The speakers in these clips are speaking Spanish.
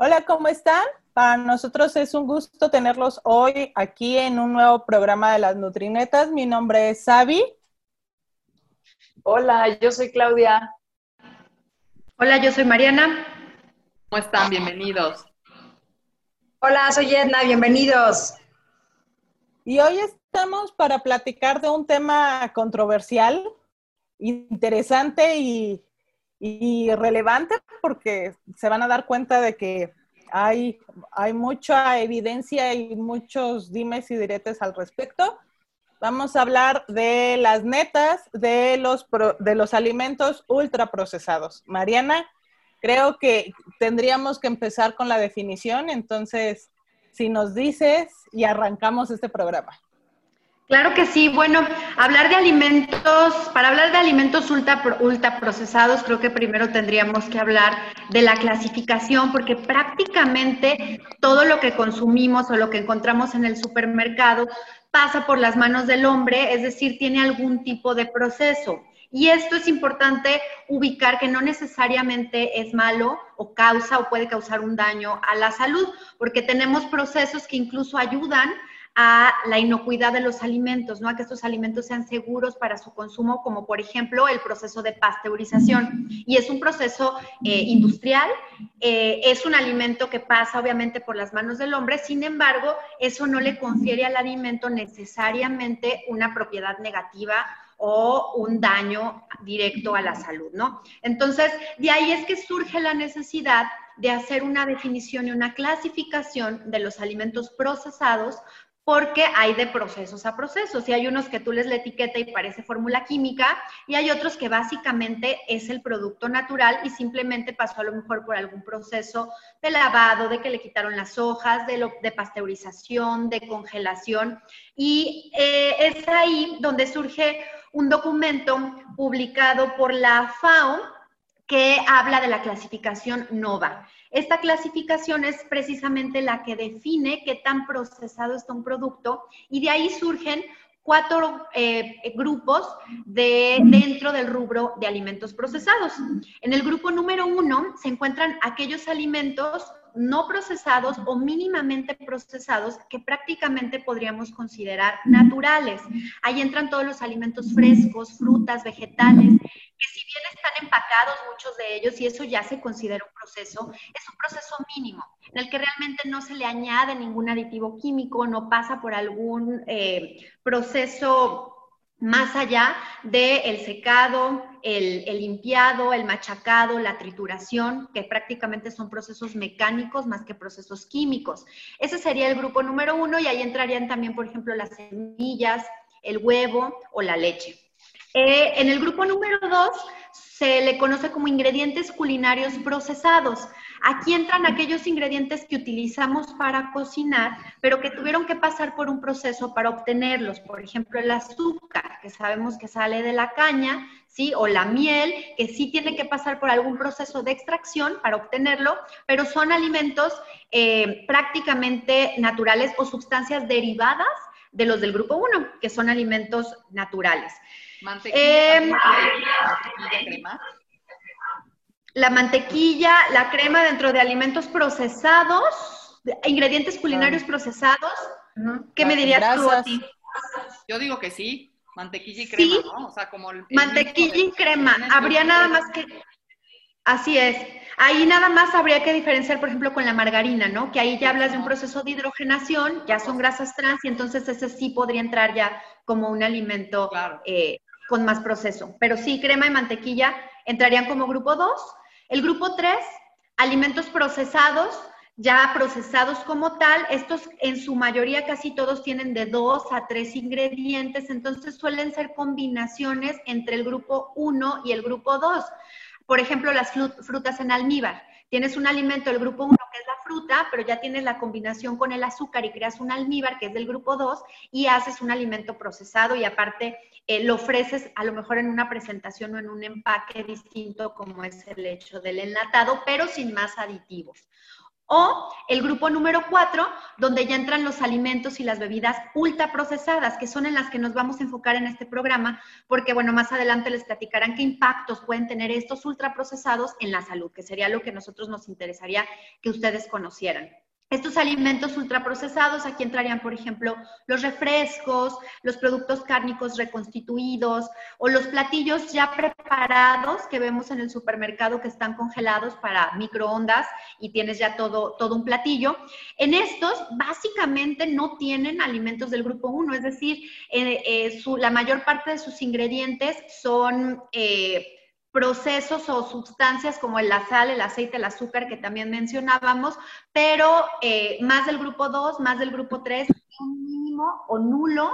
Hola, ¿cómo están? Para nosotros es un gusto tenerlos hoy aquí en un nuevo programa de las Nutrinetas. Mi nombre es Sabi. Hola, yo soy Claudia. Hola, yo soy Mariana. ¿Cómo están? Bienvenidos. Hola, soy Edna, bienvenidos. Y hoy estamos para platicar de un tema controversial, interesante y, relevante porque se van a dar cuenta de que hay, hay mucha evidencia y muchos dimes y diretes al respecto. Vamos a hablar de las netas de los, de los alimentos ultraprocesados. Mariana, creo que tendríamos que empezar con la definición, entonces, si nos dices y arrancamos este programa. Claro que sí. Bueno, hablar de alimentos, para hablar de alimentos ultra, ultra procesados, creo que primero tendríamos que hablar de la clasificación, porque prácticamente todo lo que consumimos o lo que encontramos en el supermercado pasa por las manos del hombre, es decir, tiene algún tipo de proceso. Y esto es importante ubicar que no necesariamente es malo o causa o puede causar un daño a la salud, porque tenemos procesos que incluso ayudan a la inocuidad de los alimentos, ¿no? A que estos alimentos sean seguros para su consumo, como por ejemplo el proceso de pasteurización. Y es un proceso eh, industrial, eh, es un alimento que pasa obviamente por las manos del hombre, sin embargo, eso no le confiere al alimento necesariamente una propiedad negativa o un daño directo a la salud, ¿no? Entonces, de ahí es que surge la necesidad de hacer una definición y una clasificación de los alimentos procesados porque hay de procesos a procesos y hay unos que tú les la etiqueta y parece fórmula química y hay otros que básicamente es el producto natural y simplemente pasó a lo mejor por algún proceso de lavado, de que le quitaron las hojas, de, pasteurización, de congelación y eh, es ahí donde surge un documento publicado por la FAO que habla de la clasificación NOVA. Esta clasificación es precisamente la que define qué tan procesado está un producto y de ahí surgen cuatro eh, grupos de, dentro del rubro de alimentos procesados. En el grupo número uno se encuentran aquellos alimentos no procesados o mínimamente procesados que prácticamente podríamos considerar naturales. Ahí entran todos los alimentos frescos, frutas, vegetales, que si bien están empacados muchos de ellos y eso ya se considera un proceso, es un proceso mínimo en el que realmente no se le añade ningún aditivo químico, no pasa por algún eh, proceso más allá del secado, el, limpiado, el machacado, la trituración, que prácticamente son procesos mecánicos más que procesos químicos. Ese sería el grupo número uno y ahí entrarían también, por ejemplo, las semillas, el huevo o la leche. Eh, en el grupo número dos se le conoce como ingredientes culinarios procesados. Aquí entran aquellos ingredientes que utilizamos para cocinar, pero que tuvieron que pasar por un proceso para obtenerlos. Por ejemplo, el azúcar, que sabemos que sale de la caña, ¿sí? O la miel, que sí tiene que pasar por algún proceso de extracción para obtenerlo, pero son alimentos eh, prácticamente naturales o sustancias derivadas de los del grupo 1, que son alimentos naturales. Mantequilla, eh, crema. La mantequilla, la crema dentro de alimentos procesados, ingredientes culinarios procesados. ¿Qué me dirías tú a ti? Yo digo que sí, mantequilla y crema, ¿no? O sea, como el, mantequilla y crema. Habría nada más que Así es. Ahí nada más habría que diferenciar, por ejemplo, con la margarina, ¿no? Que ahí ya hablas de un proceso de hidrogenación, ya son grasas trans y entonces ese sí podría entrar ya como un alimento eh, con más proceso. Pero sí, crema y mantequilla entrarían como grupo 2. El grupo 3, alimentos procesados, ya procesados como tal, estos en su mayoría casi todos tienen de dos a tres ingredientes, entonces suelen ser combinaciones entre el grupo 1 y el grupo 2. Por ejemplo, las frutas en almíbar. Tienes un alimento del grupo 1 que es la fruta, pero ya tienes la combinación con el azúcar y creas un almíbar que es del grupo 2 y haces un alimento procesado y aparte eh, lo ofreces a lo mejor en una presentación o en un empaque distinto como es el hecho del enlatado, pero sin más aditivos. O el grupo número cuatro, donde ya entran los alimentos y las bebidas ultraprocesadas, que son en las que nos vamos a enfocar en este programa, porque bueno, más adelante les platicarán qué impactos pueden tener estos ultraprocesados en la salud, que sería lo que nosotros nos interesaría que ustedes conocieran. Estos alimentos ultraprocesados, aquí entrarían, por ejemplo, los refrescos, los productos cárnicos reconstituidos o los platillos ya preparados que vemos en el supermercado que están congelados para microondas y tienes ya todo, todo un platillo. En estos, básicamente, no tienen alimentos del grupo 1, es decir, eh, eh, la mayor parte de sus ingredientes son... Eh, procesos o sustancias como la sal, el aceite, el azúcar que también mencionábamos, pero eh, más del grupo 2, más del grupo 3, un mínimo o nulo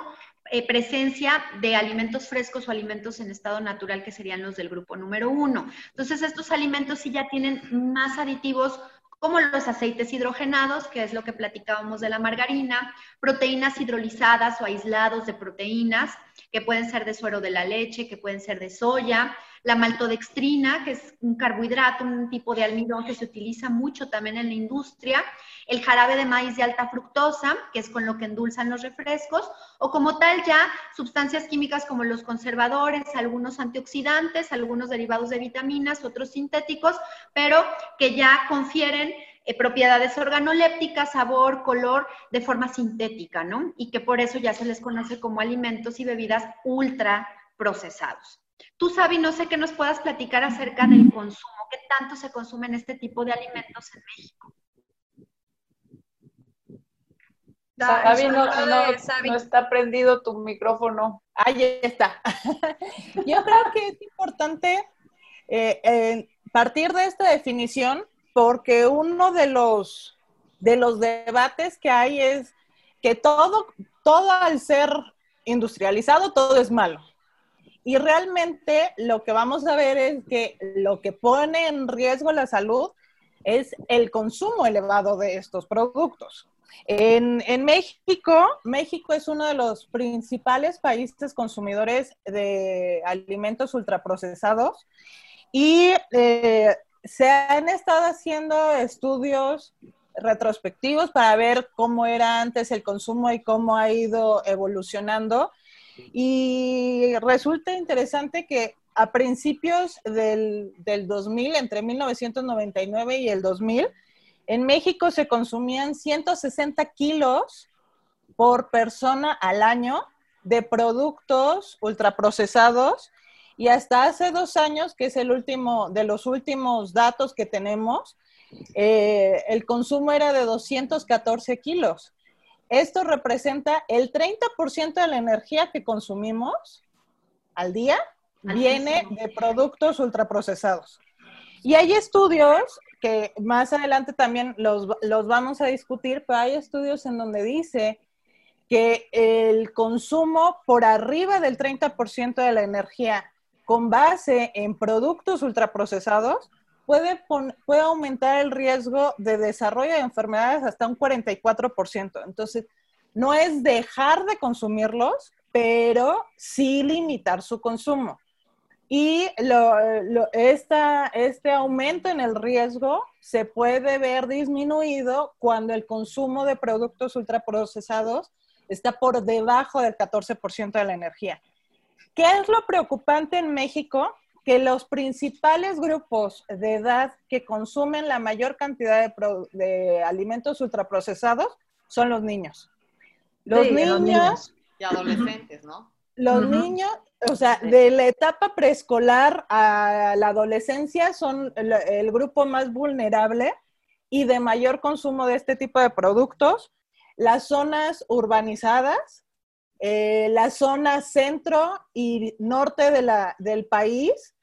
eh, presencia de alimentos frescos o alimentos en estado natural que serían los del grupo número 1. Entonces, estos alimentos sí ya tienen más aditivos como los aceites hidrogenados, que es lo que platicábamos de la margarina, proteínas hidrolizadas o aislados de proteínas, que pueden ser de suero de la leche, que pueden ser de soya, la maltodextrina, que es un carbohidrato, un tipo de almidón que se utiliza mucho también en la industria, el jarabe de maíz de alta fructosa, que es con lo que endulzan los refrescos, o como tal ya sustancias químicas como los conservadores, algunos antioxidantes, algunos derivados de vitaminas, otros sintéticos, pero que ya confieren eh, propiedades organolépticas, sabor, color, de forma sintética, ¿no? Y que por eso ya se les conoce como alimentos y bebidas ultra procesados. Tú, Sabi, no sé qué nos puedas platicar acerca del consumo, qué tanto se consumen este tipo de alimentos en México. Sabi, no, está prendido tu micrófono. Ahí está. Yo creo que es importante eh, partir de esta definición porque uno de los, de los debates que hay es que todo, todo al ser industrializado, todo es malo. Y realmente lo que vamos a ver es que lo que pone en riesgo la salud es el consumo elevado de estos productos. En, México, México es uno de los principales países consumidores de alimentos ultraprocesados y eh, se han estado haciendo estudios retrospectivos para ver cómo era antes el consumo y cómo ha ido evolucionando. Y resulta interesante que a principios del, 2000, entre 1999 y el 2000, en México se consumían 160 kilos por persona al año de productos ultraprocesados y hasta hace dos años, que es el último de los últimos datos que tenemos, eh, el consumo era de 214 kilos. Esto representa el 30% de la energía que consumimos al día viene de productos ultraprocesados. Y hay estudios que más adelante también los, los, vamos a discutir, pero hay estudios en donde dice que el consumo por arriba del 30% de la energía con base en productos ultraprocesados puede, aumentar el riesgo de desarrollo de enfermedades hasta un 44%. Entonces, no es dejar de consumirlos, pero sí limitar su consumo. Y este aumento en el riesgo se puede ver disminuido cuando el consumo de productos ultraprocesados está por debajo del 14% de la energía. ¿Qué es lo preocupante en México? que los principales grupos de edad que consumen la mayor cantidad de, alimentos ultraprocesados son los niños. Los niños... Y adolescentes, ¿no? Los niños, o sea, de la etapa preescolar a la adolescencia son el, grupo más vulnerable y de mayor consumo de este tipo de productos. Las zonas urbanizadas, eh, la zona centro y norte de la, del país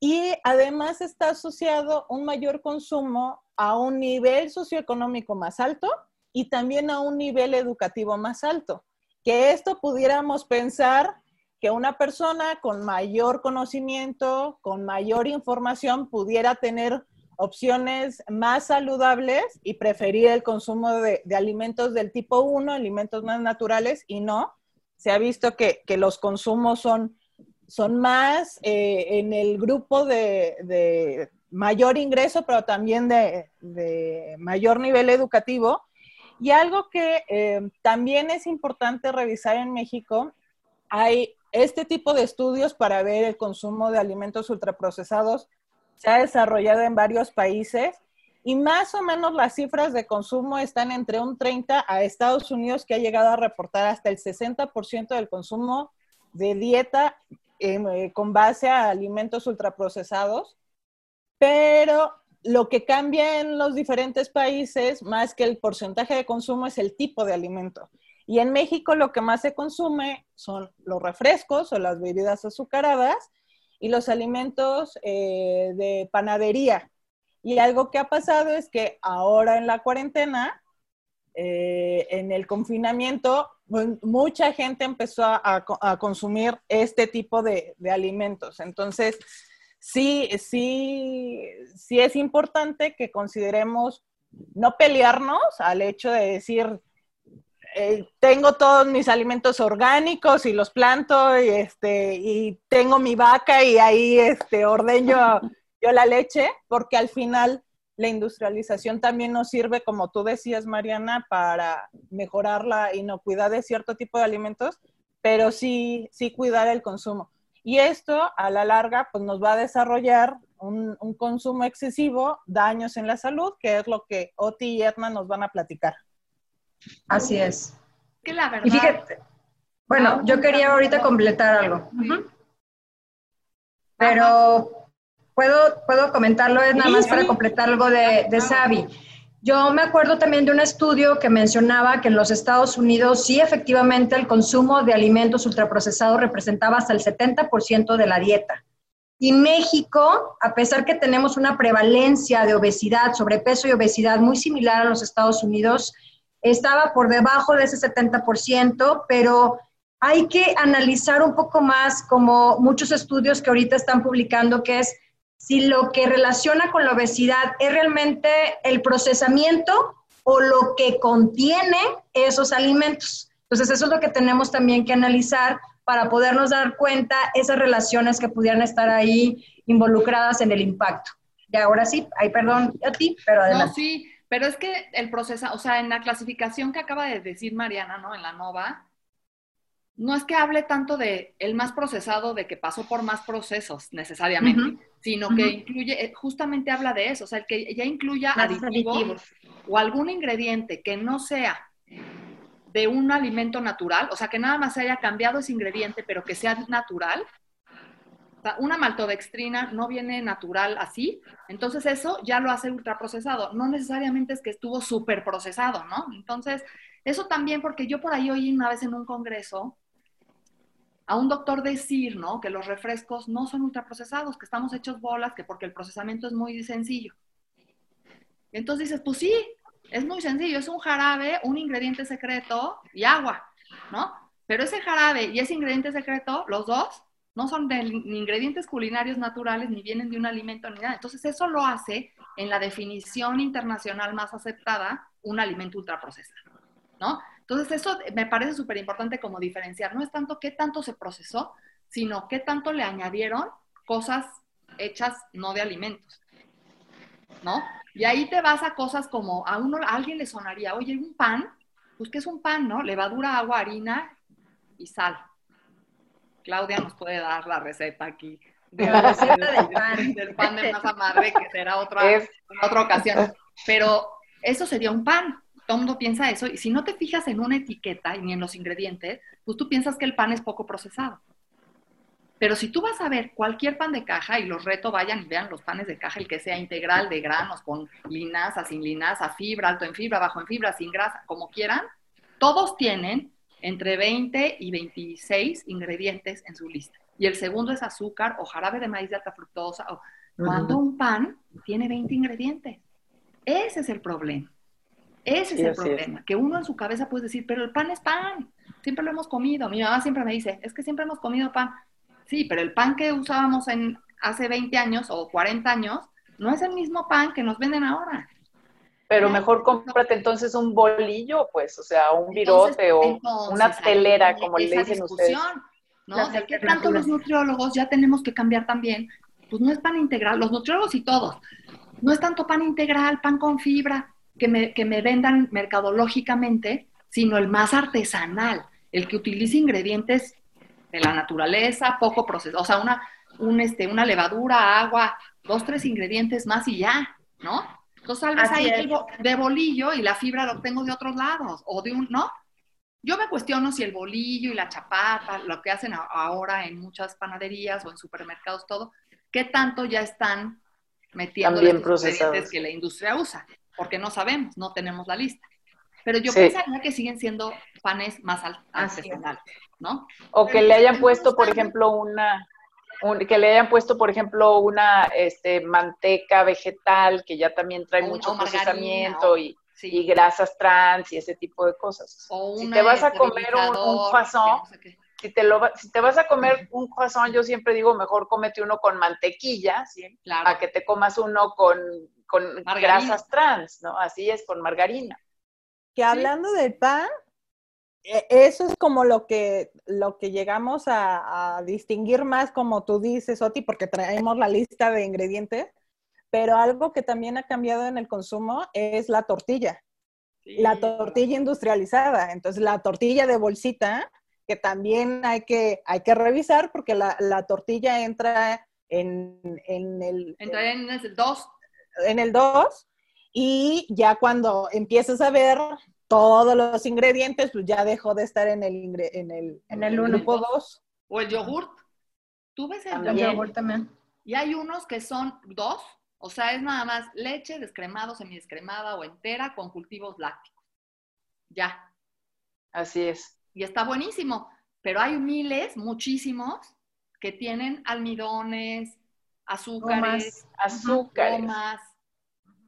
y además está asociado un mayor consumo a un nivel socioeconómico más alto y también a un nivel educativo más alto. Que esto pudiéramos pensar que una persona con mayor conocimiento, con mayor información, pudiera tener opciones más saludables y preferir el consumo de, alimentos del tipo 1, alimentos más naturales, y no. Se ha visto que, que los consumos son son más eh, en el grupo de, mayor ingreso, pero también de, mayor nivel educativo. Y algo que eh, también es importante revisar en México, hay este tipo de estudios para ver el consumo de alimentos ultraprocesados, se ha desarrollado en varios países y más o menos las cifras de consumo están entre un 30 a Estados Unidos que ha llegado a reportar hasta el 60% del consumo de dieta em, eh, con base a alimentos ultraprocesados, pero lo que cambia en los diferentes países, más que el porcentaje de consumo, es el tipo de alimento. Y en México lo que más se consume son los refrescos o las bebidas azucaradas y los alimentos eh, de panadería. Y algo que ha pasado es que ahora en la cuarentena, eh, en el confinamiento, mucha gente empezó a, consumir este tipo de, alimentos. Entonces, sí, sí, sí es importante que consideremos no pelearnos al hecho de decir, eh, tengo todos mis alimentos orgánicos y los planto y, este, y tengo mi vaca y ahí este, ordeño yo la leche, porque al final la industrialización también nos sirve, como tú decías, Mariana, para mejorar la inocuidad de cierto tipo de alimentos, pero sí, sí cuidar el consumo. Y esto, a la larga, pues nos va a desarrollar un, consumo excesivo, daños en la salud, que es lo que Oti y Edna nos van a platicar. Así es. Que la verdad... Y fíjate, bueno, yo quería ahorita completar algo. Pero puedo, puedo comentarlo, es nada más para completar algo de, de Sabi. Yo me acuerdo también de un estudio que mencionaba que en los Estados Unidos sí efectivamente el consumo de alimentos ultraprocesados representaba hasta el 70% de la dieta. Y México, a pesar que tenemos una prevalencia de obesidad, sobrepeso y obesidad muy similar a los Estados Unidos, estaba por debajo de ese 70%, pero hay que analizar un poco más como muchos estudios que ahorita están publicando, que es si lo que relaciona con la obesidad es realmente el procesamiento o lo que contiene esos alimentos. Entonces, eso es lo que tenemos también que analizar para podernos dar cuenta esas relaciones que pudieran estar ahí involucradas en el impacto. Y ahora sí, ay, perdón a ti, pero adelante. No, sí, pero es que el proceso, o sea, en la clasificación que acaba de decir Mariana, ¿no? En la NOVA, no es que hable tanto de el más procesado, de que pasó por más procesos necesariamente, sino que incluye, eh, justamente habla de eso, o sea, el que ya incluya aditivos, o algún ingrediente que no sea de un alimento natural, o sea, que nada más se haya cambiado ese ingrediente, pero que sea natural. O sea, una maltodextrina no viene natural así, entonces eso ya lo hace ultraprocesado. No necesariamente es que estuvo súper procesado, ¿no? Entonces, eso también, porque yo por ahí oí una vez en un congreso a un doctor decir, ¿no? Que los refrescos no son ultraprocesados, que estamos hechos bolas, que porque el procesamiento es muy sencillo. Entonces dices, pues sí, es muy sencillo, es un jarabe, un ingrediente secreto y agua, ¿no? Pero ese jarabe y ese ingrediente secreto, los dos, no son de, ingredientes culinarios naturales, ni vienen de un alimento, ni nada. Entonces eso lo hace, en la definición internacional más aceptada, un alimento ultraprocesado, ¿no? Entonces, eso me parece súper importante como diferenciar. No es tanto qué tanto se procesó, sino qué tanto le añadieron cosas hechas no de alimentos. ¿No? Y ahí te vas a cosas como a uno, a alguien le sonaría, oye, un pan, pues ¿qué es un pan, no? Levadura, agua, harina y sal. Claudia nos puede dar la receta aquí. De la receta del pan. Del pan de masa madre, que será otra, otra ocasión. Pero eso sería un pan todo mundo piensa eso, y si no te fijas en una etiqueta y ni en los ingredientes, pues tú piensas que el pan es poco procesado. Pero si tú vas a ver cualquier pan de caja, y los reto, vayan y vean los panes de caja, el que sea integral, de granos, con linaza, sin linaza, fibra, alto en fibra, bajo en fibra, sin grasa, como quieran, todos tienen entre 20 y 26 ingredientes en su lista. Y el segundo es azúcar o jarabe de maíz de alta fructosa. O, cuando un pan tiene 20 ingredientes. Ese es el problema. Ese es el problema, que uno en su cabeza puede decir, pero el pan es pan, siempre lo hemos comido. Mi mamá siempre me dice, es que siempre hemos comido pan. Sí, pero el pan que usábamos en hace 20 años o 40 años no es el mismo pan que nos venden ahora. Pero mejor cómprate entonces un bolillo, pues, o sea, un virote o una telera, como le dicen ustedes. ¿no? De qué tanto los nutriólogos ya tenemos que cambiar también pues no es pan integral, los nutriólogos y todos, no es tanto pan integral, pan con fibra, que me, que me vendan mercadológicamente, sino el más artesanal, el que utilice ingredientes de la naturaleza, poco procesado, o sea, una, un, este, una levadura, agua, dos, tres ingredientes más y ya, ¿no? Entonces tal vez ahí de bolillo y la fibra lo obtengo de otros lados, o de un, ¿no? Yo me cuestiono si el bolillo y la chapata, lo que hacen ahora en muchas panaderías o en supermercados, todo, ¿qué tanto ya están metiendo los ingredientes que la industria usa? Porque no sabemos, no tenemos la lista. Pero yo pensaría que siguen siendo panes más artesanales, ¿no? O que le hayan puesto, por ejemplo, una, que le hayan puesto, por ejemplo, una este, manteca vegetal que ya también trae mucho procesamiento y, grasas trans y ese tipo de cosas. si te vas a comer un, un croissant, si, te lo, si te vas a comer un croissant, yo siempre digo, mejor cómete uno con mantequilla, ¿sí? a que te comas uno con, con grasas trans, ¿no? Así es, con margarina. Que hablando del pan, e, eso es como lo que, lo que llegamos a, distinguir más, como tú dices, Oti, porque traemos la lista de ingredientes, pero algo que también ha cambiado en el consumo es la tortilla. La tortilla industrializada. Entonces, la tortilla de bolsita, que también hay que, hay que revisar porque la, tortilla entra en, el... Entra en el 2. En el 2. Y ya cuando empiezas a ver todos los ingredientes, pues ya dejó de estar en el, en el, en el grupo 2. O el yogurt. ¿Tú ves el yogurt? también. Y hay unos que son dos, o sea, es nada más leche descremado, semidescremada o entera con cultivos lácticos. Ya. Así es. Y está buenísimo, pero hay miles, muchísimos, que tienen almidones, azúcares, azúcares,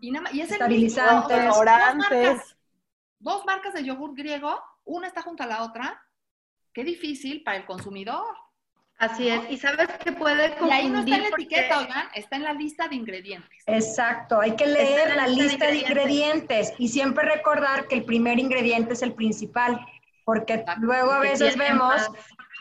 y, nada, y es estabilizantes, orantes dos marcas de yogur griego, una está junto a la otra, qué difícil para el consumidor. Así es, y sabes que puede confundir. Y ahí no está en la etiqueta, oigan, está en la lista de ingredientes. Exacto, hay que leer la, lista, de, ingredientes. y siempre recordar que el primer ingrediente es el principal, porque luego a veces vemos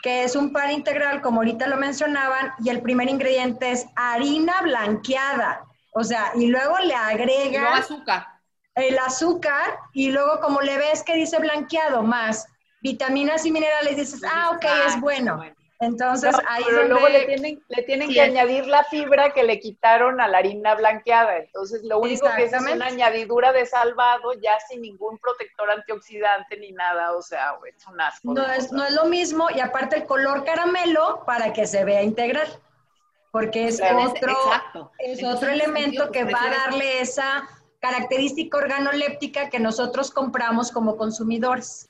que es un pan integral, como ahorita lo mencionaban, y el primer ingrediente es harina blanqueada. O sea, y luego le agrega azúcar el azúcar y luego como le ves que dice blanqueado más vitaminas y minerales, dices, ah, ok, es bueno. Entonces ahí pero luego le tienen, le tienen que añadir la fibra que le quitaron a la harina blanqueada. Entonces lo único que es, es una añadidura de salvado ya sin ningún protector antioxidante ni nada. O sea, es un asco. No es, no es lo mismo y aparte el color caramelo para que se vea integral. Porque es otro, es otro elemento que va a darle esa característica organoléptica que nosotros compramos como consumidores.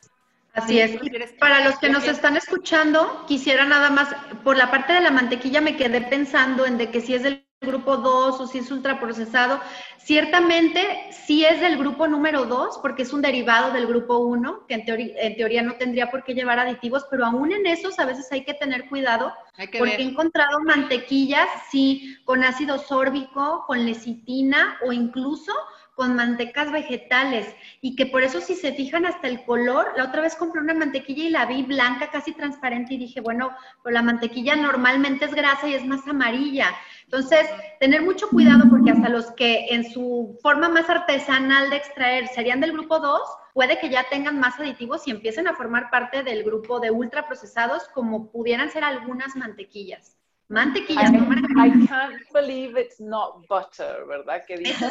Así es. para los que nos están escuchando, quisiera nada más, por la parte de la mantequilla me quedé pensando en de que si es del grupo 2 o si es ultraprocesado. Ciertamente sí es del grupo número 2 porque es un derivado del grupo 1, que en teoría, en teoría no tendría por qué llevar aditivos, pero aún en esos a veces hay que tener cuidado porque he encontrado mantequillas, sí, con ácido sórbico, con lecitina o incluso con mantecas vegetales y que por eso si se fijan hasta el color, la otra vez compré una mantequilla y la vi blanca, casi transparente y dije, bueno, pues la mantequilla normalmente es grasa y es más amarilla. Entonces, tener mucho cuidado porque hasta los que en su forma más artesanal de extraer serían del grupo 2, puede que ya tengan más aditivos y empiecen a formar parte del grupo de ultraprocesados como pudieran ser algunas mantequillas. Mantequilla, no margarina. I can't believe it's not butter, ¿verdad? Que dice.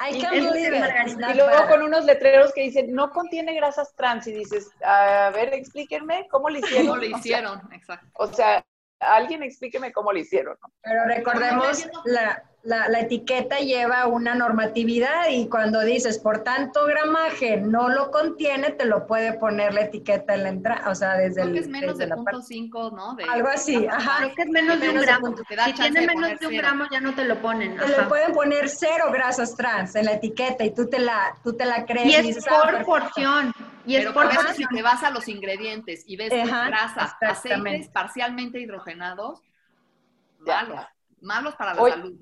I can't believe it. Y luego con unos letreros que dicen, no contiene grasas trans. Y dices, a ver, explíquenme cómo lo hicieron. ¿Cómo lo hicieron? Exacto. O sea, alguien explíqueme cómo lo hicieron. Pero recordemos la, la, etiqueta lleva una normatividad y cuando dices por tanto gramaje no lo contiene, te lo puede poner la etiqueta en la entrada, o sea, desde Creo que es menos de punto cinco, ¿no? Algo así, ajá. Creo que es menos de un gramo. Si tiene menos de un gramo ya no te lo ponen. Te le pueden poner cero grasas trans en la etiqueta y tú te la, tú te la crees. Y es ah, por porción. Y es por eso si te vas a los ingredientes y ves grasas, aceites parcialmente hidrogenados, malos, malos para la salud.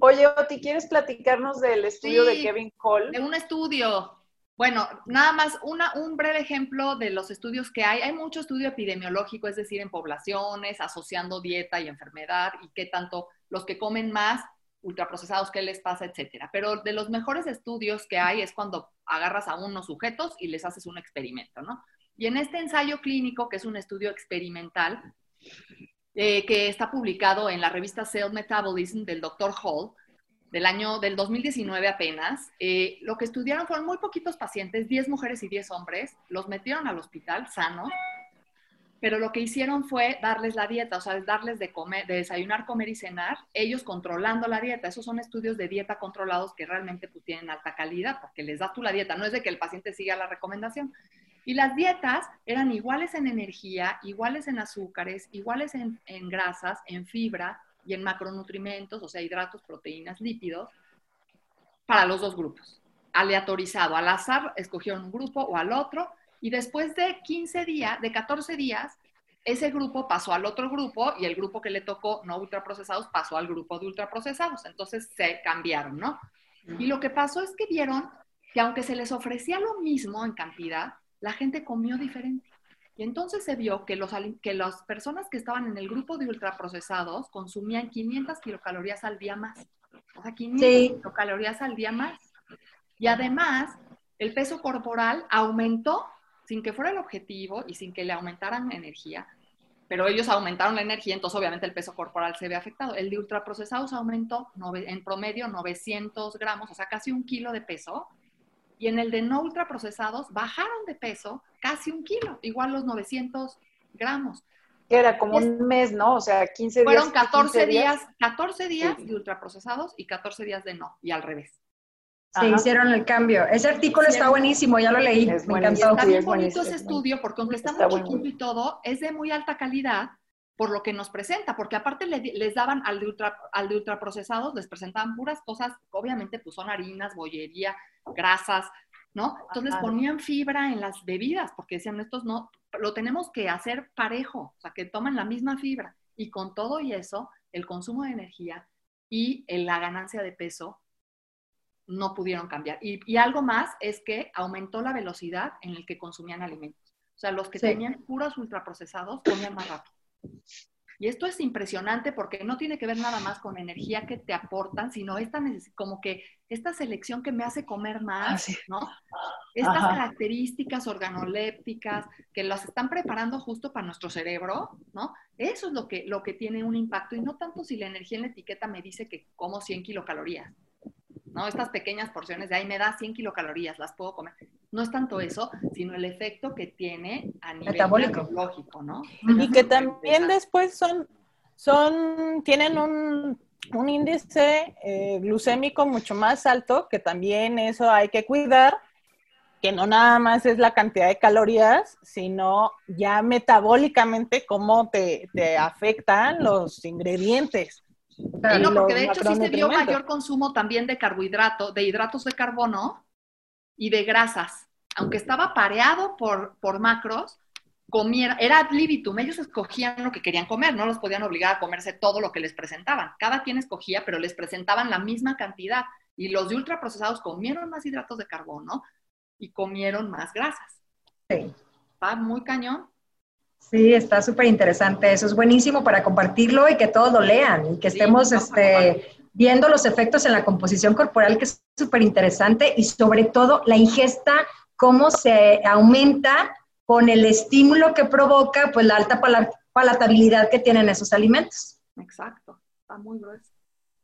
Oye, Oti, ¿quieres platicarnos del estudio de Kevin Cole? De un estudio. Bueno, nada más una, un breve ejemplo de los estudios que hay. Hay mucho estudio epidemiológico, es decir, en poblaciones, asociando dieta y enfermedad y qué tanto los que comen más ultraprocesados, qué les pasa, etcétera. Pero de los mejores estudios que hay es cuando agarras a unos sujetos y les haces un experimento, ¿no? Y en este ensayo clínico, que es un estudio experimental, eh, que está publicado en la revista Cell Metabolism del Dr. Hall, del año del 2019 apenas, eh, lo que estudiaron fueron muy poquitos pacientes, 10 mujeres y 10 hombres, los metieron al hospital sanos, pero lo que hicieron fue darles la dieta, o sea, darles de comer, de desayunar, comer y cenar, ellos controlando la dieta. Esos son estudios de dieta controlados que realmente pues, tienen alta calidad, porque les das tú la dieta, no es de que el paciente siga la recomendación. Y las dietas eran iguales en energía, iguales en azúcares, iguales en, en grasas, en fibra, y en macronutrimentos, o sea, hidratos, proteínas, lípidos, para los dos grupos. Aleatorizado, al azar, escogieron un grupo o al otro, y después de 15 días, de 14 días, ese grupo pasó al otro grupo y el grupo que le tocó no ultraprocesados pasó al grupo de ultraprocesados. Entonces se cambiaron, ¿no? Y lo que pasó es que vieron que aunque se les ofrecía lo mismo en cantidad, la gente comió diferente. Y entonces se vio que, los, que las personas que estaban en el grupo de ultraprocesados consumían 500 kilocalorías al día más. O sea, 500 kilocalorías al día más. Y además, el peso corporal aumentó sin que fuera el objetivo y sin que le aumentaran energía. Pero ellos aumentaron la energía, entonces obviamente el peso corporal se ve afectado. El de ultraprocesados aumentó en promedio 900 gramos, o sea, casi un kilo de peso y en el de no ultraprocesados bajaron de peso casi un kilo, igual los 900 gramos. Era como un mes, ¿no? O sea, 15 días. Fueron 14 días, 14 días de ultraprocesados y 14 días de no, y al revés. Se hicieron el cambio. Ese artículo está buenísimo, ya lo leí, me encantó. Está bien bonito ese estudio porque aunque está, muy chiquito y todo, es de muy alta calidad por lo que nos presenta, porque aparte les, daban al de, ultra, al de ultraprocesados, les presentaban puras cosas, obviamente pues son harinas, bollería, grasas, ¿no? Entonces ponían fibra en las bebidas, porque decían, estos no, lo tenemos que hacer parejo, o sea, que toman la misma fibra. Y con todo y eso, el consumo de energía y la ganancia de peso no pudieron cambiar. Y, algo más es que aumentó la velocidad en el que consumían alimentos. O sea, los que tenían puros ultraprocesados comían más rápido. Y esto es impresionante porque no tiene que ver nada más con energía que te aportan, sino esta como que esta selección que me hace comer más, ah, ¿no? Estas características organolépticas que las están preparando justo para nuestro cerebro, ¿no? Eso es lo que, lo que tiene un impacto y no tanto si la energía en la etiqueta me dice que como 100 kilocalorías. ¿no? Estas pequeñas porciones de ahí me da 100 kilocalorías, las puedo comer. No es tanto eso, sino el efecto que tiene a nivel metabólico, ¿no? Y que también después son, son, tienen un, un índice eh, glucémico mucho más alto, que también eso hay que cuidar, que no nada más es la cantidad de calorías, sino ya metabólicamente cómo te, te afectan los ingredientes. No, porque de hecho sí se vio mayor consumo también de carbohidrato, de hidratos de carbono y de grasas. Aunque estaba pareado por, por macros, comiera, era ad libitum, ellos escogían lo que querían comer, no los podían obligar a comerse todo lo que les presentaban. Cada quien escogía, pero les presentaban la misma cantidad. Y los de ultraprocesados comieron más hidratos de carbono y comieron más grasas. Sí. Va muy cañón. Sí, está súper interesante. Eso es buenísimo para compartirlo y que todos lo lean y que estemos este, viendo los efectos en la composición corporal, que súper interesante, y sobre todo la ingesta, cómo se aumenta con el estímulo que provoca pues la alta palatabilidad que tienen esos alimentos. Exacto, está muy grueso.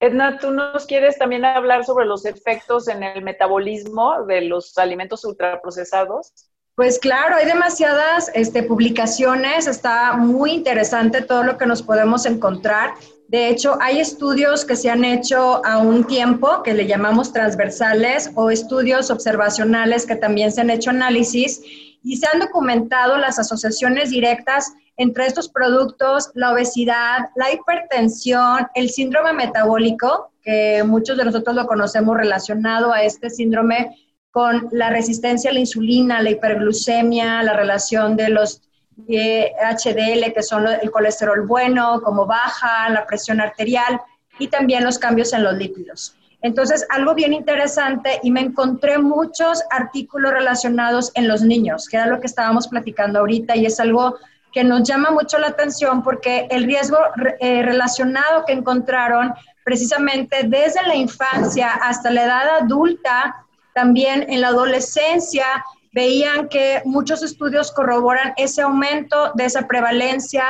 Edna, ¿tú nos quieres también hablar sobre los efectos en el metabolismo de los alimentos ultraprocesados? Pues claro, hay demasiadas este, publicaciones, está muy interesante todo lo que nos podemos encontrar. De hecho, hay estudios que se han hecho a un tiempo que le llamamos transversales o estudios observacionales que también se han hecho análisis y se han documentado las asociaciones directas entre estos productos, la obesidad, la hipertensión, el síndrome metabólico, que muchos de nosotros lo conocemos relacionado a este síndrome con la resistencia a la insulina, la hiperglucemia, la relación de los HDL, que son el colesterol bueno, como baja, la presión arterial y también los cambios en los lípidos. Entonces, algo bien interesante y me encontré muchos artículos relacionados en los niños, que era lo que estábamos platicando ahorita y es algo que nos llama mucho la atención porque el riesgo eh, relacionado que encontraron precisamente desde la infancia hasta la edad adulta, también en la adolescencia, veían que muchos estudios corroboran ese aumento de esa prevalencia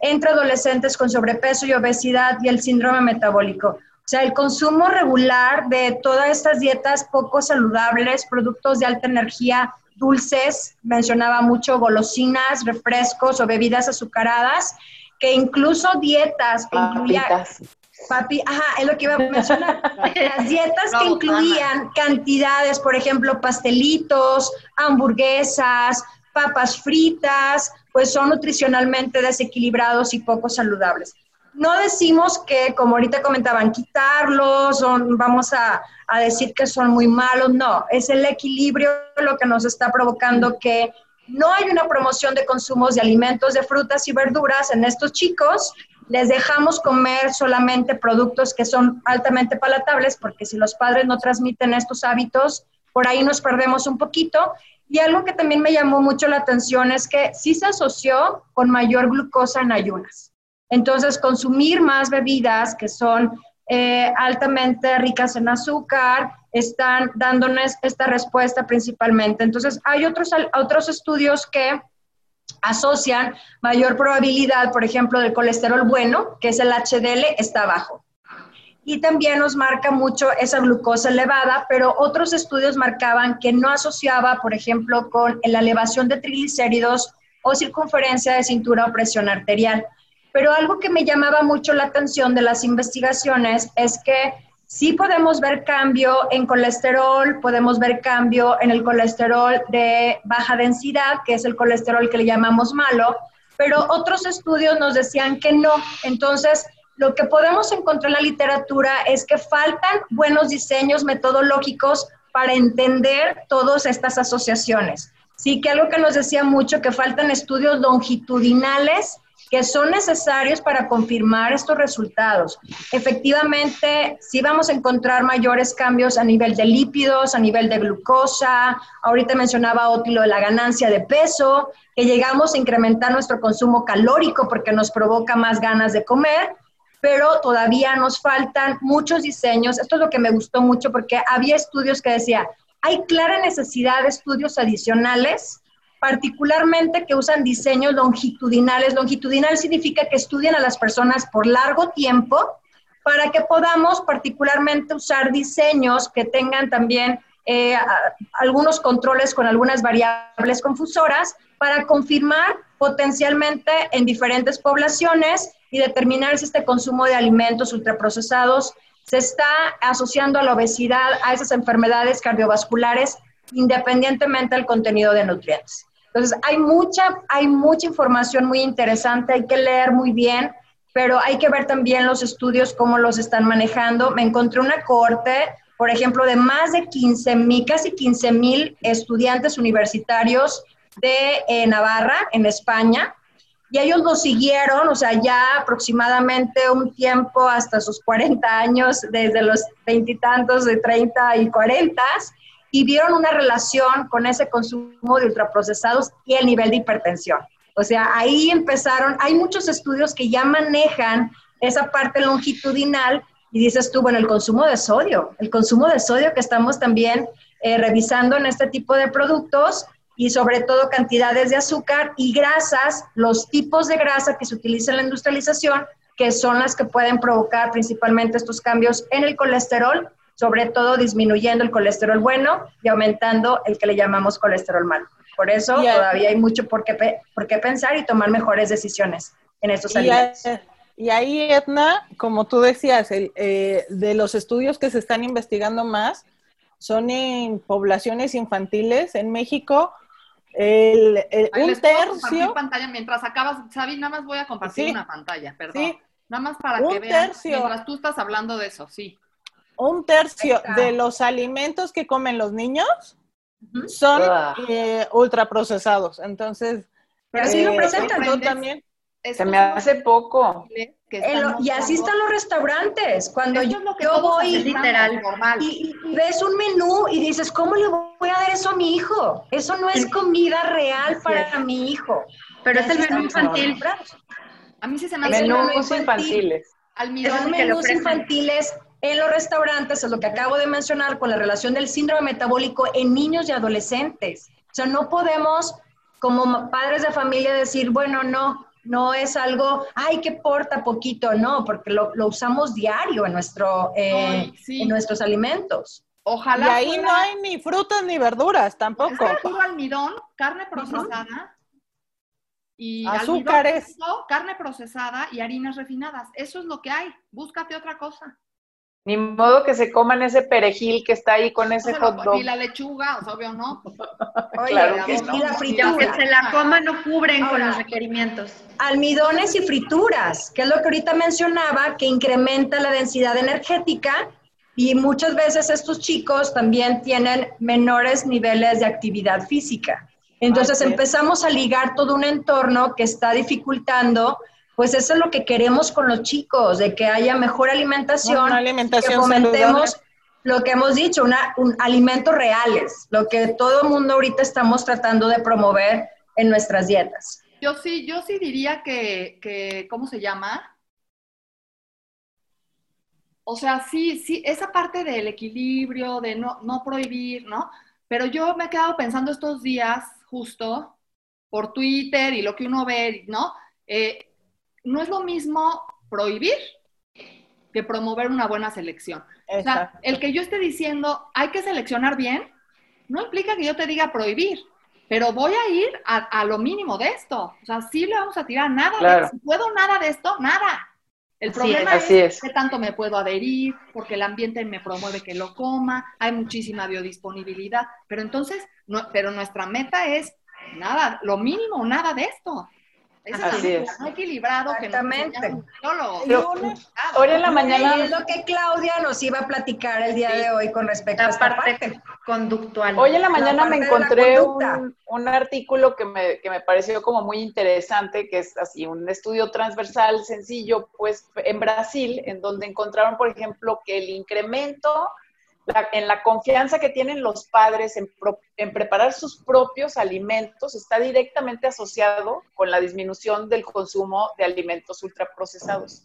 entre adolescentes con sobrepeso y obesidad y el síndrome metabólico. O sea, el consumo regular de todas estas dietas poco saludables, productos de alta energía, dulces, mencionaba mucho golosinas, refrescos o bebidas azucaradas, que incluso dietas incluían... Papi, ajá, es lo que iba a mencionar. Las dietas que incluían cantidades, por ejemplo, pastelitos, hamburguesas, papas fritas, pues son nutricionalmente desequilibrados y poco saludables no decimos que, como ahorita comentaban, quitarlos o vamos a, decir que son muy malos, no, es el equilibrio lo que nos está provocando que no hay una promoción de consumos de alimentos de frutas y verduras en estos chicos, les dejamos comer solamente productos que son altamente palatables, porque si los padres no transmiten estos hábitos, por ahí nos perdemos un poquito. Y algo que también me llamó mucho la atención es que sí se asoció con mayor glucosa en ayunas. Entonces, consumir más bebidas que son eh, altamente ricas en azúcar están dándonos esta respuesta principalmente. Entonces, hay otros, otros estudios que asocian mayor probabilidad, por ejemplo, del colesterol bueno, que es el HDL, está bajo. Y también nos marca mucho esa glucosa elevada, pero otros estudios marcaban que no asociaba, por ejemplo, con la elevación de triglicéridos o circunferencia de cintura o presión arterial. Pero algo que me llamaba mucho la atención de las investigaciones es que sí podemos ver cambio en colesterol, podemos ver cambio en el colesterol de baja densidad, que es el colesterol que le llamamos malo, pero otros estudios nos decían que no. Entonces, lo que podemos encontrar en la literatura es que faltan buenos diseños metodológicos para entender todas estas asociaciones. Sí, que algo que nos decía mucho, que faltan estudios longitudinales que son necesarios para confirmar estos resultados. Efectivamente, sí vamos a encontrar mayores cambios a nivel de lípidos, a nivel de glucosa. Ahorita mencionaba Otilo de la ganancia de peso, que llegamos a incrementar nuestro consumo calórico porque nos provoca más ganas de comer, pero todavía nos faltan muchos diseños. Esto es lo que me gustó mucho porque había estudios que decía, hay clara necesidad de estudios adicionales particularmente que usan diseños longitudinales. Longitudinal significa que estudian a las personas por largo tiempo para que podamos particularmente usar diseños que tengan también eh, algunos controles con algunas variables confusoras para confirmar potencialmente en diferentes poblaciones y determinar si este consumo de alimentos ultraprocesados se está asociando a la obesidad, a esas enfermedades cardiovasculares independientemente del contenido de nutrientes. Entonces, hay mucha, hay mucha información muy interesante, hay que leer muy bien, pero hay que ver también los estudios, cómo los están manejando. Me encontré una corte, por ejemplo, de más de 15 mil, casi 15 mil estudiantes universitarios de eh, Navarra, en España, y ellos lo siguieron, o sea, ya aproximadamente un tiempo hasta sus 40 años, desde los veintitantos de 30 y 40, vieron una relación con ese consumo de ultraprocesados y el nivel de hipertensión. O sea, ahí empezaron, hay muchos estudios que ya manejan esa parte longitudinal y dices tú, bueno, el consumo de sodio, el consumo de sodio que estamos también eh, revisando en este tipo de productos y sobre todo cantidades de azúcar y grasas, los tipos de grasa que se utilizan en la industrialización, que son las que pueden provocar principalmente estos cambios en el colesterol sobre todo disminuyendo el colesterol bueno y aumentando el que le llamamos colesterol malo. Por eso todavía hay mucho por qué, por qué pensar y tomar mejores decisiones en estos alimentos. y ahí, Edna, como tú decías, el, eh, de los estudios que se están investigando más son en poblaciones infantiles. En México, el, un tercio. pantalla mientras acabas, Sabi, nada más voy a compartir una pantalla, perdón. Nada más para que vean. Mientras tú estás hablando de eso, sí un tercio de los alimentos que comen los niños son eh, ultraprocesados. Entonces, pero lo eh, también. Se me hace poco. y así están los restaurantes. Cuando yo, voy literal y, ves un menú y dices, ¿cómo le voy a dar eso a mi hijo? Eso no es comida real para mi hijo. Pero es el menú infantil. A mí sí se me hace menús infantiles. Esos menús infantiles en los restaurantes es lo que acabo de mencionar con la relación del síndrome metabólico en niños y adolescentes. O sea, no podemos como padres de familia decir, bueno, no, no es algo, ay, que porta poquito, no, porque lo, usamos diario en, nuestro, eh, en nuestros alimentos. Ojalá. Y ahí no hay ni frutas ni verduras tampoco. puro almidón, carne procesada y azúcares, carne procesada y harinas refinadas. Eso es lo que hay. Búscate otra cosa. Ni modo que se coman ese perejil que está ahí con ese hot dog. Y la lechuga, obvio no. claro que no. Y la fritura. que se la coman no cubren con los requerimientos. Almidones y frituras, que es lo que ahorita mencionaba, que incrementa la densidad energética y muchas veces estos chicos también tienen menores niveles de actividad física. Entonces empezamos a ligar todo un entorno que está dificultando pues eso es lo que queremos con los chicos, de que haya mejor alimentación, una alimentación que fomentemos lo que hemos dicho, una, un, alimentos reales, lo que todo el mundo ahorita estamos tratando de promover en nuestras dietas. Yo sí, yo sí diría que, que ¿cómo se llama? O sea, sí, sí, esa parte del equilibrio, de no, no prohibir, ¿no? Pero yo me he quedado pensando estos días, justo, por Twitter y lo que uno ve, ¿no? Eh, no es lo mismo prohibir que promover una buena selección. O sea, el que yo esté diciendo hay que seleccionar bien, no implica que yo te diga prohibir, pero voy a ir a, lo mínimo de esto. O sea, sí le vamos a tirar nada. si puedo nada de esto, nada. El problema es, que tanto me puedo adherir, porque el ambiente me promueve que lo coma, hay muchísima biodisponibilidad, pero entonces, no, pero nuestra meta es nada, lo mínimo, nada de esto. Así es. equilibrado Exactamente. que hoy en la mañana es lo que Claudia nos iba a platicar el día de hoy con respecto a esta parte, conductual. Hoy en la mañana me encontré un, un, artículo que me, que me pareció como muy interesante, que es así un estudio transversal sencillo, pues en Brasil, en donde encontraron, por ejemplo, que el incremento en la confianza que tienen los padres en, en, preparar sus propios alimentos está directamente asociado con la disminución del consumo de alimentos ultraprocesados.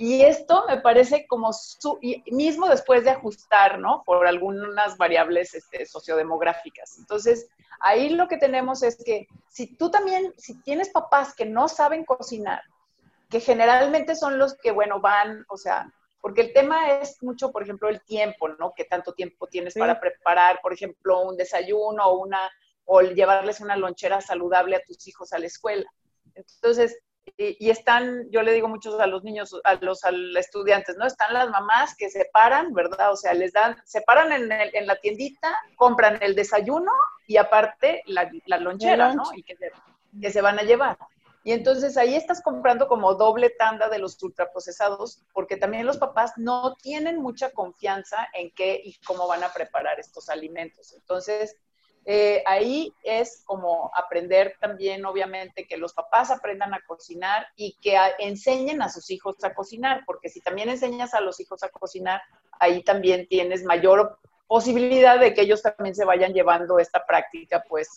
Y esto me parece como su, mismo después de ajustar, ¿no? Por algunas variables este, sociodemográficas. Entonces, ahí lo que tenemos es que si tú también, si tienes papás que no saben cocinar, que generalmente son los que, bueno, van, o sea, porque el tema es mucho, por ejemplo, el tiempo, ¿no? ¿Qué tanto tiempo tienes para preparar, por ejemplo, un desayuno o una o llevarles una lonchera saludable a tus hijos a la escuela? Entonces, y, están, yo le digo muchos a los niños, a los, estudiantes, ¿no? Están las mamás que se paran, ¿verdad? O sea, les dan, se paran en, en la tiendita, compran el desayuno y aparte la, lonchera, ¿no? Y que que se van a llevar. Y entonces ahí estás comprando como doble tanda de los ultraprocesados, porque también los papás no tienen mucha confianza en qué y cómo van a preparar estos alimentos. Entonces, eh, ahí es como aprender también, obviamente, que los papás aprendan a cocinar y que enseñen a sus hijos a cocinar, porque si también enseñas a los hijos a cocinar, ahí también tienes mayor posibilidad de que ellos también se vayan llevando esta práctica pues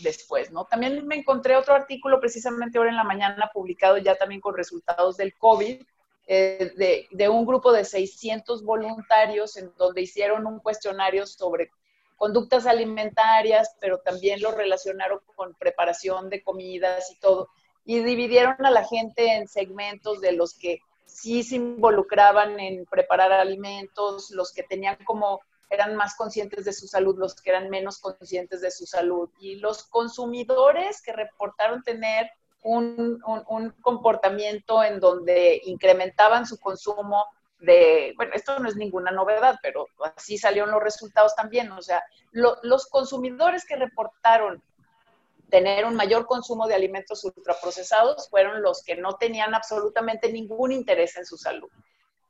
después, ¿no? También me encontré otro artículo precisamente ahora en la mañana publicado ya también con resultados del COVID, eh, de, de, un grupo de 600 voluntarios en donde hicieron un cuestionario sobre conductas alimentarias, pero también lo relacionaron con preparación de comidas y todo, y dividieron a la gente en segmentos de los que sí se involucraban en preparar alimentos, los que tenían como eran más conscientes de su salud, los que eran menos conscientes de su salud. Y los consumidores que reportaron tener un, comportamiento en donde incrementaban su consumo de, bueno, esto no es ninguna novedad, pero así salieron los resultados también. O sea, los consumidores que reportaron tener un mayor consumo de alimentos ultraprocesados fueron los que no tenían absolutamente ningún interés en su salud.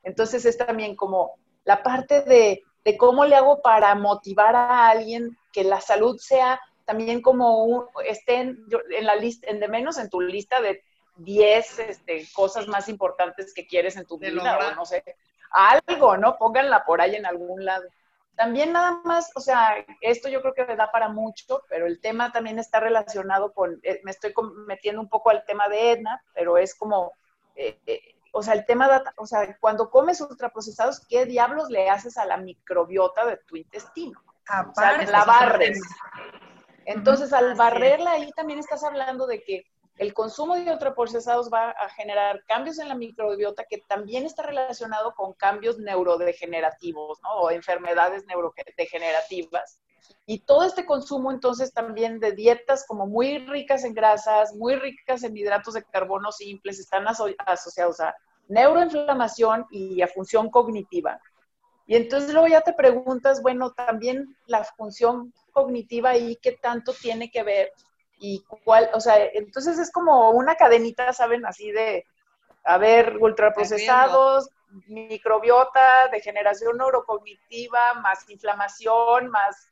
Entonces es también como la parte de de cómo le hago para motivar a alguien que la salud sea también como un, esté en, la lista, en de menos en tu lista de, 10 este, cosas más importantes que quieres en tu vida, o no sé, algo, ¿no? Pónganla por ahí en algún lado. También nada más, o sea, esto yo creo que me da para mucho, pero el tema también está relacionado con, eh, me estoy metiendo un poco al tema de Edna, pero es como, eh, eh, o sea, el tema, de, o sea, cuando comes ultraprocesados, ¿qué diablos le haces a la microbiota de tu intestino? o sea, la barres. Entonces, al barrerla ahí también estás hablando de que el consumo de ultraprocesados va a generar cambios en la microbiota que también está relacionado con cambios neurodegenerativos, ¿no? O enfermedades neurodegenerativas. Y todo este consumo entonces también de dietas como muy ricas en grasas, muy ricas en hidratos de carbono simples, están asociados a neuroinflamación y a función cognitiva. Y entonces luego ya te preguntas, bueno, también la función cognitiva y qué tanto tiene que ver y cuál, o sea, entonces es como una cadenita, ¿saben? Así de, a ver, ultraprocesados, microbiota, degeneración neurocognitiva, más inflamación, más...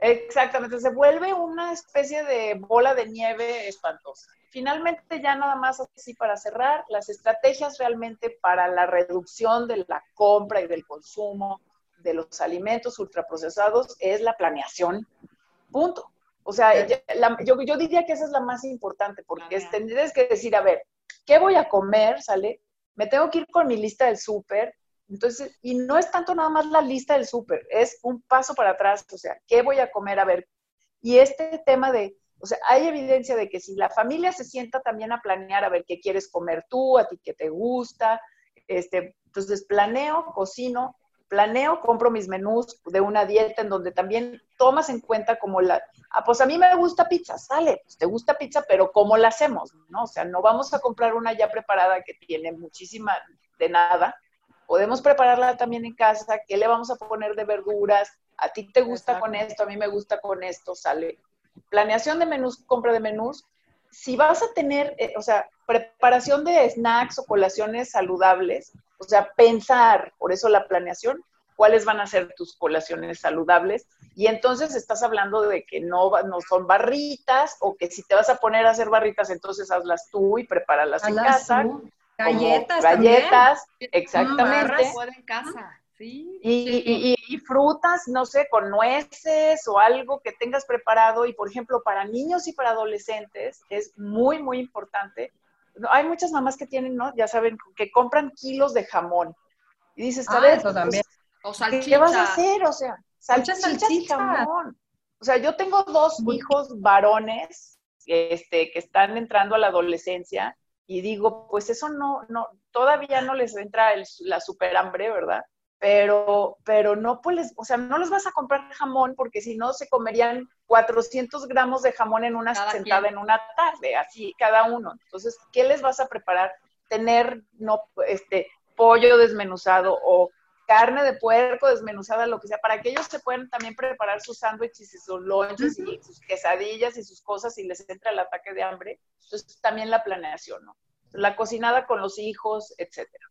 Exactamente, se vuelve una especie de bola de nieve espantosa. Finalmente, ya nada más así para cerrar, las estrategias realmente para la reducción de la compra y del consumo de los alimentos ultraprocesados es la planeación Punto. O sea, yo, yo, diría que esa es la más importante, porque es, tendrías que decir, a ver, ¿qué voy a comer? ¿Sale? Me tengo que ir con mi lista del súper. Entonces, y no es tanto nada más la lista del súper, es un paso para atrás, o sea, ¿qué voy a comer? A ver, y este tema de, o sea, hay evidencia de que si la familia se sienta también a planear, a ver qué quieres comer tú, a ti qué te gusta, este, entonces planeo, cocino, planeo, compro mis menús de una dieta en donde también tomas en cuenta como la, ah, pues a mí me gusta pizza, sale, pues te gusta pizza, pero ¿cómo la hacemos? ¿No? O sea, no vamos a comprar una ya preparada que tiene muchísima de nada. Podemos prepararla también en casa, ¿qué le vamos a poner de verduras? A ti te gusta con esto, a mí me gusta con esto, sale. Planeación de menús, compra de menús. Si vas a tener, eh, o sea, preparación de snacks o colaciones saludables, o sea, pensar, por eso la planeación, cuáles van a ser tus colaciones saludables. Y entonces estás hablando de que no, no son barritas o que si te vas a poner a hacer barritas, entonces hazlas tú y prepáralas en casa. Galletas. Galletas, exactamente. en casa. Sí, y, y, frutas, no sé, con nueces o algo que tengas preparado. Y por ejemplo, para niños y para adolescentes es muy, muy importante hay muchas mamás que tienen, ¿no? Ya saben, que compran kilos de jamón. Y dices, ah, eso también. o ¿qué vas a hacer? O sea, salchichas y jamón. O sea, yo tengo dos hijos varones este, que están entrando a la adolescencia y digo, pues eso no, no, todavía no les entra la super hambre, ¿verdad? pero, pero no pues, o sea, no les vas a comprar jamón porque si no se comerían 400 gramos de jamón en una sentada en una tarde, así cada uno. Entonces, ¿qué les vas a preparar? Tener no, este, pollo desmenuzado o carne de puerco desmenuzada, lo que sea, para que ellos se puedan también preparar sus sándwiches y sus lonches y sus quesadillas y sus cosas y les entra el ataque de hambre. Entonces, también la planeación, ¿no? La cocinada con los hijos, etcétera.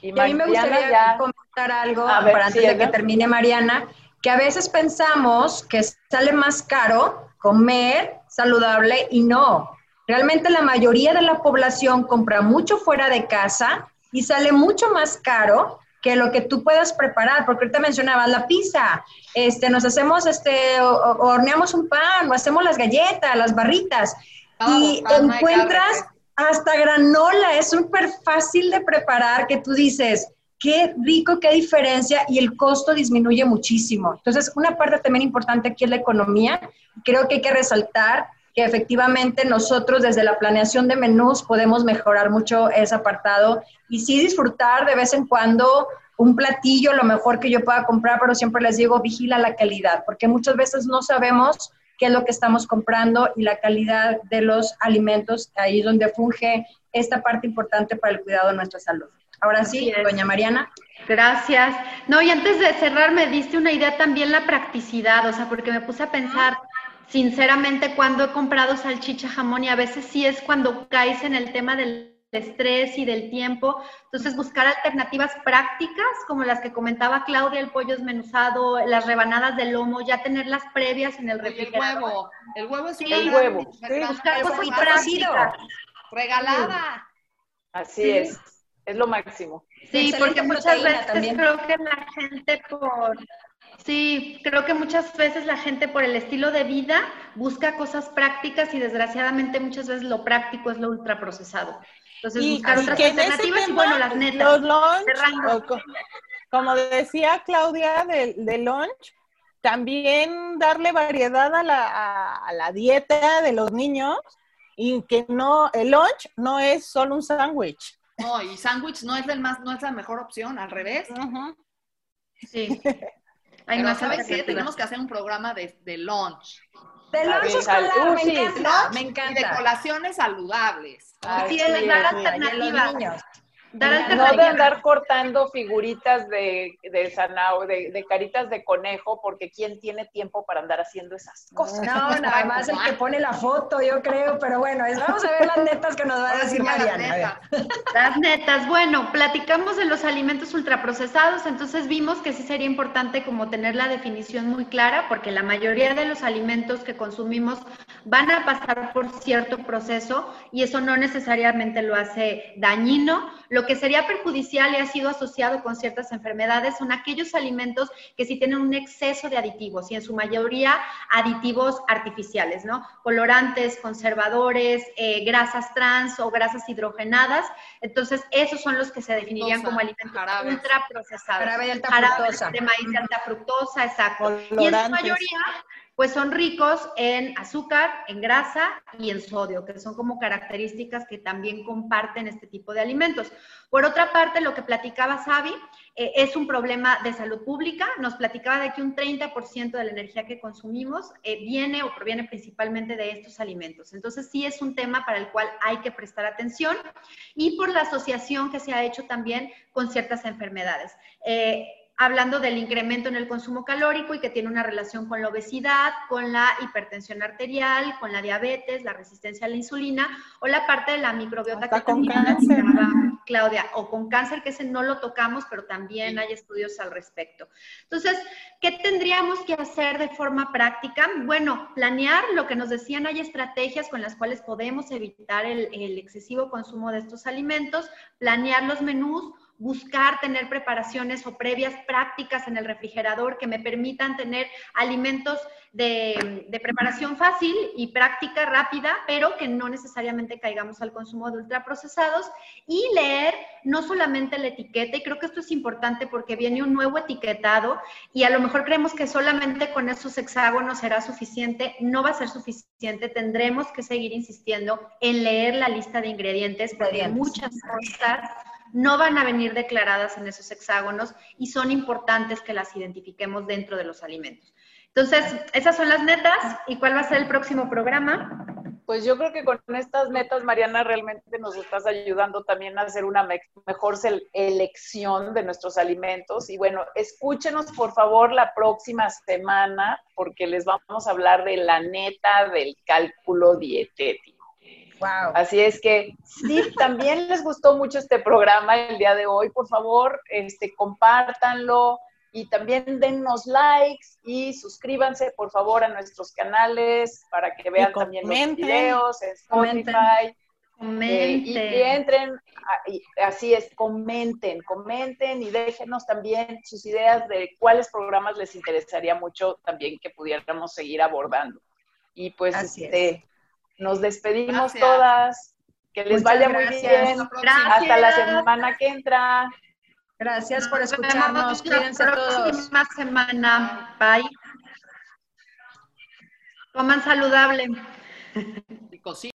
Y, a mí me gustaría comentar algo para antes de que termine Mariana, que a veces pensamos que sale más caro comer saludable y no. Realmente la mayoría de la población compra mucho fuera de casa y sale mucho más caro que lo que tú puedas preparar, porque ahorita mencionabas la pizza, este, nos hacemos, este, horneamos un pan, o hacemos las galletas, las barritas, y encuentras hasta granola, es súper fácil de preparar que tú dices, qué rico, qué diferencia y el costo disminuye muchísimo. Entonces, una parte también importante aquí es la economía. Creo que hay que resaltar que efectivamente nosotros desde la planeación de menús podemos mejorar mucho ese apartado y sí disfrutar de vez en cuando un platillo, lo mejor que yo pueda comprar, pero siempre les digo, vigila la calidad, porque muchas veces no sabemos qué es lo que estamos comprando y la calidad de los alimentos, ahí es donde funge esta parte importante para el cuidado de nuestra salud. Ahora sí, doña Mariana. Gracias. No, y antes de cerrar, me diste una idea también la practicidad, o sea, porque me puse a pensar, sinceramente, cuando he comprado salchicha, jamón, y a veces sí es cuando caes en el tema del estrés y del tiempo. Entonces, buscar alternativas prácticas como las que comentaba Claudia, el pollo esmenuzado, las rebanadas de lomo, ya tenerlas previas en el refrigerador. El huevo, el huevo es el huevo. buscar cosas prácticas. Regalada. Así es, es lo máximo. Sí, porque muchas veces creo que la gente por Sí, creo que muchas veces la gente por el estilo de vida busca cosas prácticas y desgraciadamente muchas veces lo práctico es lo ultraprocesado. Entonces, buscar otras alternativas y bueno, las netas. Los como decía Claudia del de lunch, también darle variedad a la, a la dieta de los niños y que no, el lunch no es solo un sándwich. No, y sándwich no es el más, no es la mejor opción, al revés. Sí. Hay más ¿sabes qué? Tenemos que hacer un programa de, de lunch. De lunch escolar, me encanta, me encanta. Y de colaciones saludables. Es, dar alternativas. No de andar cortando figuritas de, de de, de, caritas de conejo, porque ¿quién tiene tiempo para andar haciendo esas cosas? No, nada más el que pone la foto, yo creo, pero bueno, vamos a ver las netas que nos va a decir Mariana. Las netas, bueno, platicamos de los alimentos ultraprocesados, entonces vimos que sí sería importante como tener la definición muy clara, porque la mayoría de los alimentos que consumimos van a pasar por cierto proceso y eso no necesariamente lo hace dañino. Lo que sería perjudicial y ha sido asociado con ciertas enfermedades son aquellos alimentos que sí tienen un exceso de aditivos y en su mayoría aditivos artificiales, ¿no? Colorantes, conservadores, eh, grasas trans o grasas hidrogenadas. Entonces, esos son los que se definirían como alimentos ultraprocesados. Jarabe de alta fructosa. de maíz de alta fructosa, exacto. Y en su mayoría pues son ricos en azúcar, en grasa y en sodio, que son como características que también comparten este tipo de alimentos. Por otra parte, lo que platicaba Sabi eh, es un problema de salud pública. Nos platicaba de que un 30% de la energía que consumimos eh, viene o proviene principalmente de estos alimentos. Entonces, sí es un tema para el cual hay que prestar atención y por la asociación que se ha hecho también con ciertas enfermedades. Eh, hablando del incremento en el consumo calórico y que tiene una relación con la obesidad, con la hipertensión arterial, con la diabetes, la resistencia a la insulina o la parte de la microbiota que con cáncer. Claudia, o con cáncer, que ese no lo tocamos, pero también hay estudios al respecto. Entonces, ¿qué tendríamos que hacer de forma práctica? Bueno, planear lo que nos decían, hay estrategias con las cuales podemos evitar el, el excesivo consumo de estos alimentos, planear los menús, buscar tener preparaciones o previas prácticas en el refrigerador que me permitan tener alimentos de, preparación fácil y práctica rápida, pero que no necesariamente caigamos al consumo de ultraprocesados y leer no solamente la etiqueta, y creo que esto es importante porque viene un nuevo etiquetado y a lo mejor creemos que solamente con esos hexágonos será suficiente, no va a ser suficiente, tendremos que seguir insistiendo en leer la lista de ingredientes porque muchas cosas no van a venir declaradas en esos hexágonos y son importantes que las identifiquemos dentro de los alimentos. Entonces, esas son las metas. ¿Y cuál va a ser el próximo programa? Pues yo creo que con estas metas, Mariana, realmente nos estás ayudando también a hacer una mejor elección de nuestros alimentos. Y bueno, escúchenos por favor la próxima semana porque les vamos a hablar de la neta del cálculo dietético. Así es que si también les gustó mucho este programa el día de hoy, por favor, este, compártanlo y también dennos likes y suscríbanse, por favor, a nuestros canales para que vean también los videos en Spotify. Comenten. y, entren, así es, comenten, comenten y déjenos también sus ideas de cuáles programas les interesaría mucho también que pudiéramos seguir abordando. Y pues, este, nos despedimos todas. Que les vaya muy bien. Hasta la semana que entra. Gracias por escucharnos. Cuídense todos. Próxima semana. Bye. Coman saludable.